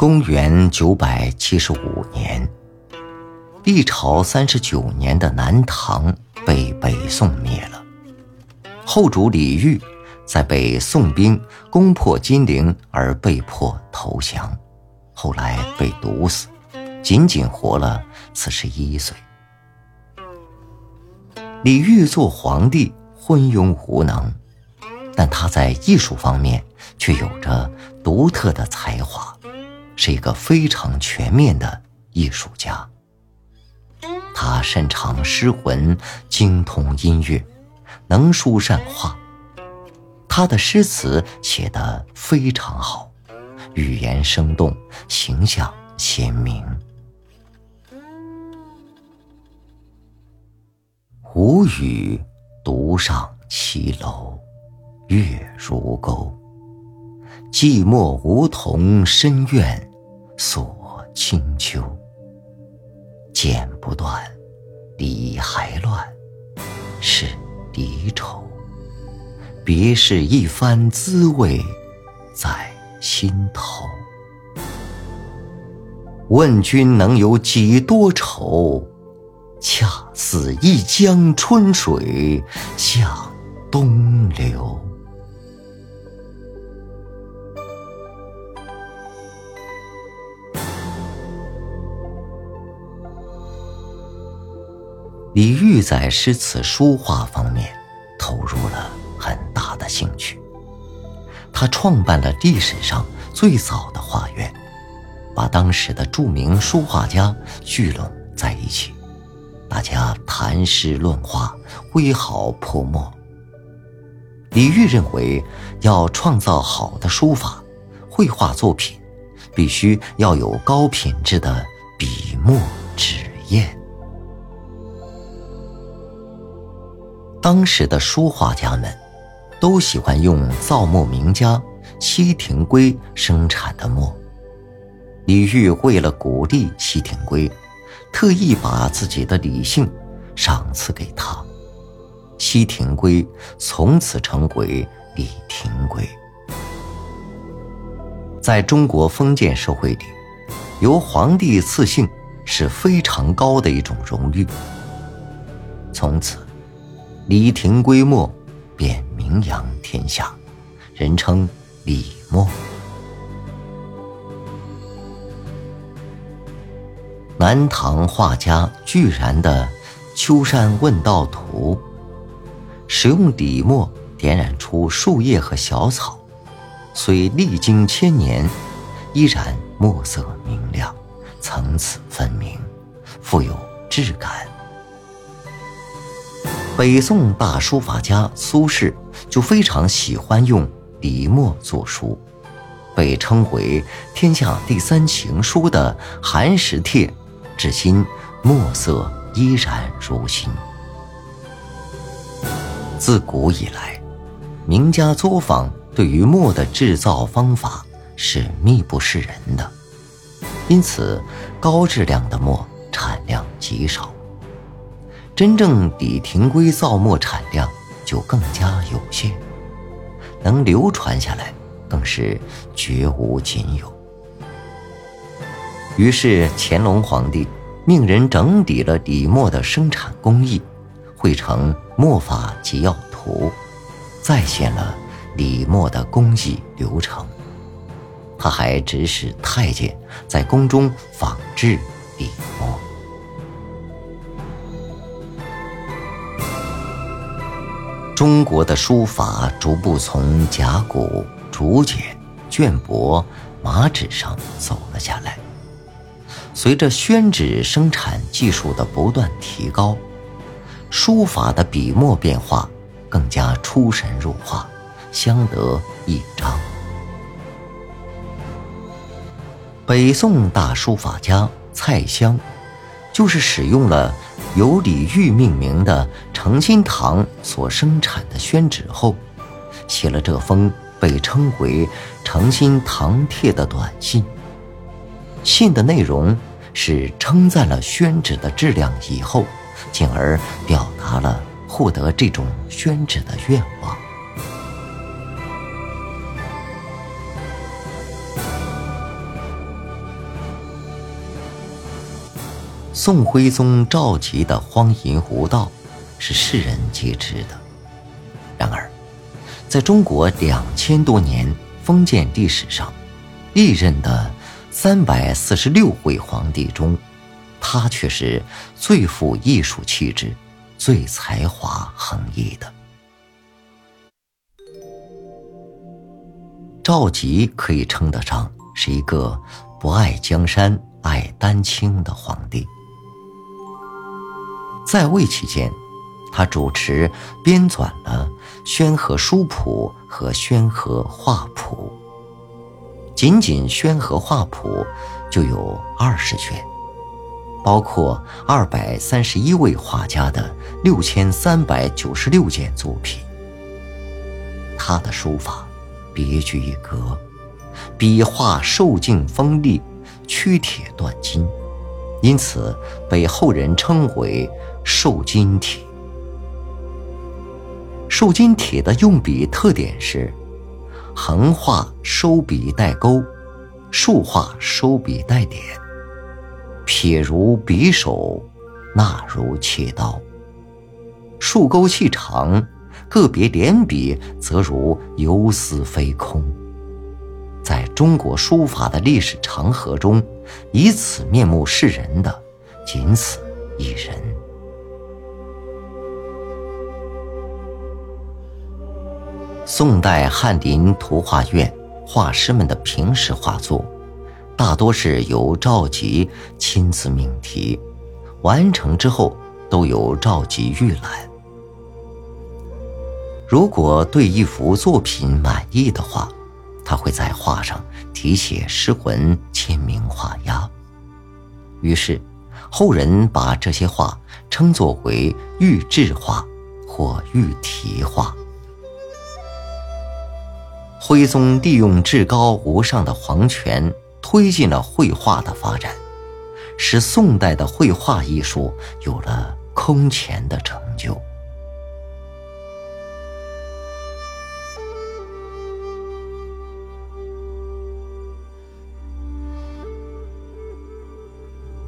公元九百七十五年，历朝三十九年的南唐被北宋灭了。后主李煜在被宋兵攻破金陵而被迫投降，后来被毒死，仅仅活了四十一岁。李煜做皇帝昏庸无能，但他在艺术方面却有着独特的才华。是一个非常全面的艺术家。他擅长诗文，精通音乐，能书善画。他的诗词写得非常好，语言生动，形象鲜明。无语独上七楼，月如钩。寂寞梧桐深院。锁清秋，剪不断，理还乱，是离愁。别是一番滋味在心头。问君能有几多愁？恰似一江春水向东流。李煜在诗词书画方面投入了很大的兴趣。他创办了历史上最早的画院，把当时的著名书画家聚拢在一起，大家谈诗论画，挥毫泼墨。李煜认为，要创造好的书法、绘画作品，必须要有高品质的笔墨纸砚。当时的书画家们，都喜欢用造墨名家西廷圭生产的墨。李煜为了鼓励西廷圭，特意把自己的李姓赏赐给他。西廷圭从此成为李廷圭。在中国封建社会里，由皇帝赐姓是非常高的一种荣誉。从此。李廷圭墨便名扬天下，人称李墨。南唐画家巨然的《秋山问道图》，使用李墨点染出树叶和小草，虽历经千年，依然墨色明亮，层次分明，富有质感。北宋大书法家苏轼就非常喜欢用笔墨作书，被称为“天下第三行书”的《寒食帖》，至今墨色依然如新。自古以来，名家作坊对于墨的制造方法是秘不示人的，因此高质量的墨产量极少。真正李廷圭造墨产量就更加有限，能流传下来更是绝无仅有。于是乾隆皇帝命人整理了李墨的生产工艺，绘成《墨法集要图》，再现了李墨的工艺流程。他还指使太监在宫中仿制李墨。中国的书法逐步从甲骨、竹简、绢帛、麻纸上走了下来。随着宣纸生产技术的不断提高，书法的笔墨变化更加出神入化，相得益彰。北宋大书法家蔡襄，就是使用了。由李煜命名的诚心堂所生产的宣纸后，写了这封被称为《诚心堂帖》的短信。信的内容是称赞了宣纸的质量以后，进而表达了获得这种宣纸的愿望。宋徽宗赵佶的荒淫无道是世人皆知的。然而，在中国两千多年封建历史上，历任的三百四十六位皇帝中，他却是最富艺术气质、最才华横溢的。赵佶可以称得上是一个不爱江山、爱丹青的皇帝。在位期间，他主持编纂了《宣和书谱》和《宣和画谱》，仅仅《宣和画谱》就有二十卷，包括二百三十一位画家的六千三百九十六件作品。他的书法别具一格，笔画瘦劲锋利，曲铁断金，因此被后人称为。瘦金体，瘦金体的用笔特点是：横画收笔带钩，竖画收笔带点，撇如匕首，捺如切刀。竖钩细长，个别连笔则如游丝飞空。在中国书法的历史长河中，以此面目示人的，仅此一人。宋代翰林图画院画师们的平时画作，大多是由赵佶亲自命题，完成之后都由赵佶预览。如果对一幅作品满意的话，他会在画上题写诗文、签名画押。于是，后人把这些画称作为御制画或御题画。徽宗利用至高无上的皇权，推进了绘画的发展，使宋代的绘画艺术有了空前的成就。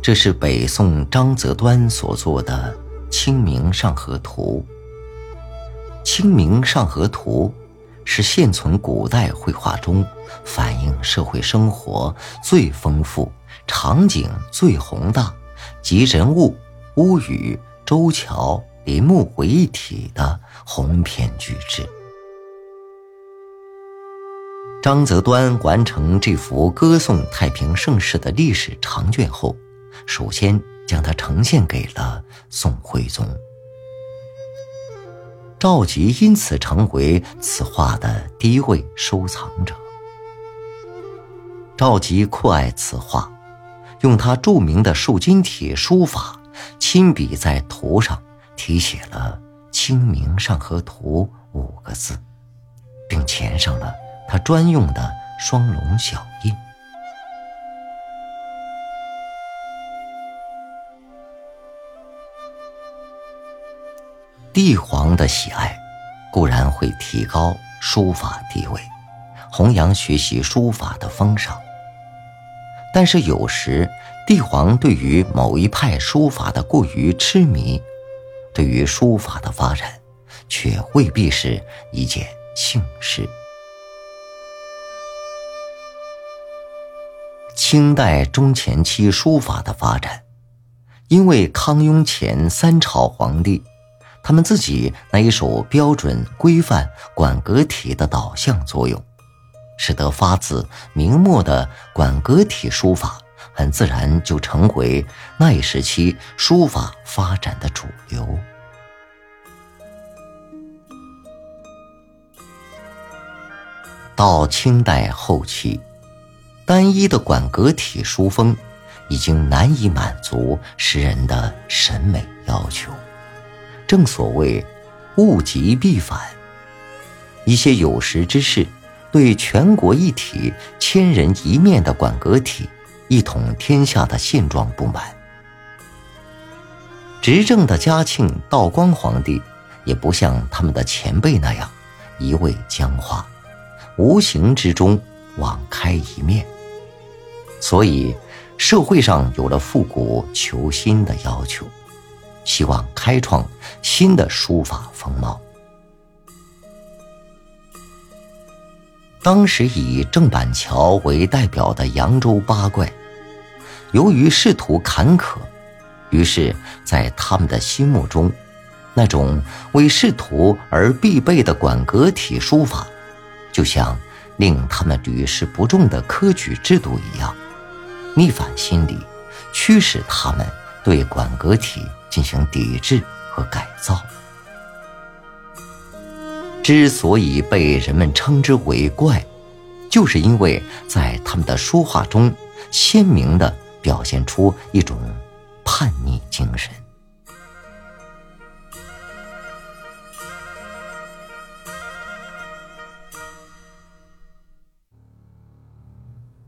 这是北宋张择端所作的《清明上河图》。《清明上河图》。是现存古代绘画中反映社会生活最丰富、场景最宏大、集人物、屋宇、舟桥、林木为一体的鸿篇巨制。张择端完成这幅歌颂太平盛世的历史长卷后，首先将它呈现给了宋徽宗。赵佶因此成为此画的第一位收藏者。赵佶酷爱此画，用他著名的瘦金体书法，亲笔在图上题写了“清明上河图”五个字，并填上了他专用的双龙小印。帝皇的喜爱，固然会提高书法地位，弘扬学习书法的风尚。但是有时，帝皇对于某一派书法的过于痴迷，对于书法的发展，却未必是一件幸事。清代中前期书法的发展，因为康雍乾三朝皇帝。他们自己那一手标准规范管格体的导向作用，使得发自明末的管格体书法，很自然就成为那一时期书法发展的主流。到清代后期，单一的管格体书风，已经难以满足诗人的审美要求。正所谓，物极必反。一些有识之士对全国一体、千人一面的管阁体一统天下的现状不满。执政的嘉庆、道光皇帝也不像他们的前辈那样一味僵化，无形之中网开一面。所以，社会上有了复古求新的要求，希望开创新的书法风貌。当时以郑板桥为代表的扬州八怪，由于仕途坎坷，于是，在他们的心目中，那种为仕途而必备的馆阁体书法，就像令他们屡试不中的科举制度一样，逆反心理驱使他们对馆阁体进行抵制和改造。之所以被人们称之为怪，就是因为在他们的书画中鲜明地表现出一种叛逆精神。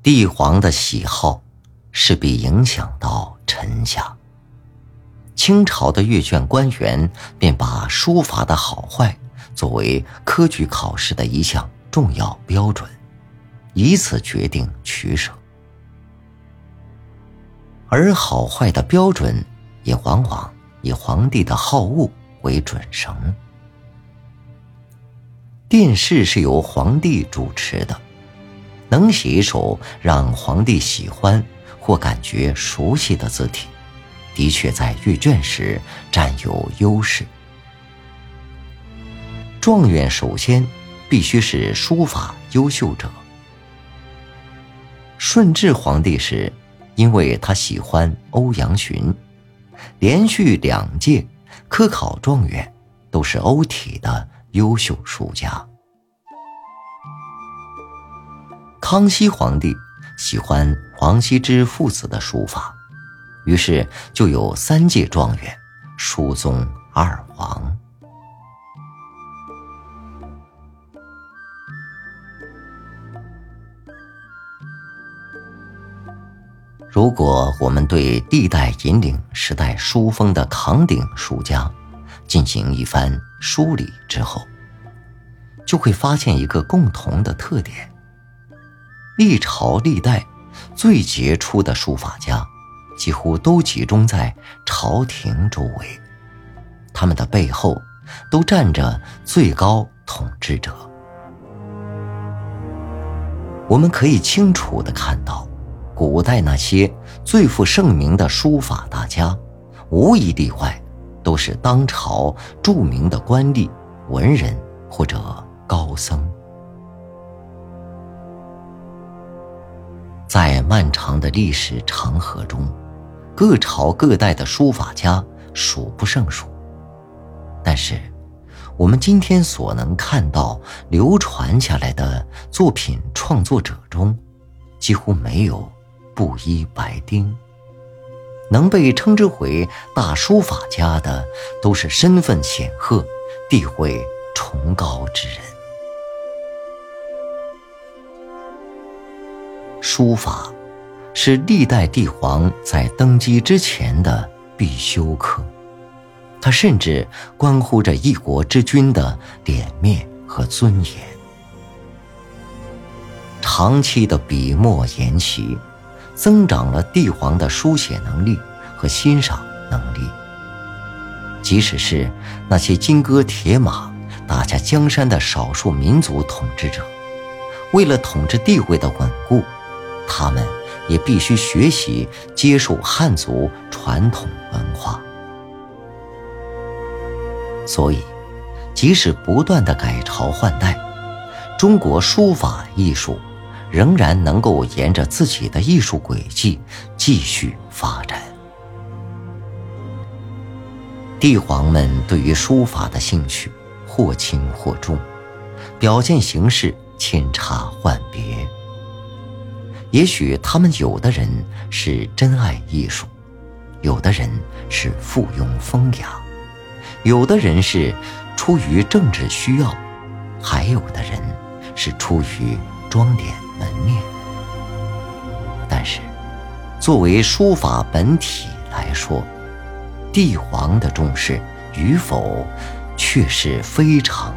帝皇的喜好势必影响到臣下。清朝的阅卷官员便把书法的好坏。作为科举考试的一项重要标准，以此决定取舍，而好坏的标准也往往以皇帝的好恶为准绳。殿试是由皇帝主持的，能写一首让皇帝喜欢或感觉熟悉的字体，的确在阅卷时占有优势。状元首先必须是书法优秀者。顺治皇帝时，因为他喜欢欧阳询，连续两届科考状元都是欧体的优秀书家。康熙皇帝喜欢王羲之父子的书法，于是就有三届状元，书宗二王。如果我们对历代引领时代书风的扛鼎书家进行一番梳理之后，就会发现一个共同的特点：历朝历代最杰出的书法家，几乎都集中在朝廷周围，他们的背后都站着最高统治者。我们可以清楚的看到。古代那些最负盛名的书法大家，无一例外，都是当朝著名的官吏、文人或者高僧。在漫长的历史长河中，各朝各代的书法家数不胜数。但是，我们今天所能看到流传下来的作品创作者中，几乎没有。布衣白丁，能被称之为大书法家的，都是身份显赫、地位崇高之人。书法是历代帝皇在登基之前的必修课，它甚至关乎着一国之君的脸面和尊严。长期的笔墨研习。增长了帝皇的书写能力和欣赏能力。即使是那些金戈铁马、打下江山的少数民族统治者，为了统治地位的稳固，他们也必须学习接受汉族传统文化。所以，即使不断的改朝换代，中国书法艺术。仍然能够沿着自己的艺术轨迹继续发展。帝皇们对于书法的兴趣或轻或重，表现形式千差万别。也许他们有的人是真爱艺术，有的人是附庸风雅，有的人是出于政治需要，还有的人是出于装点。门面，但是，作为书法本体来说，帝皇的重视与否，却是非常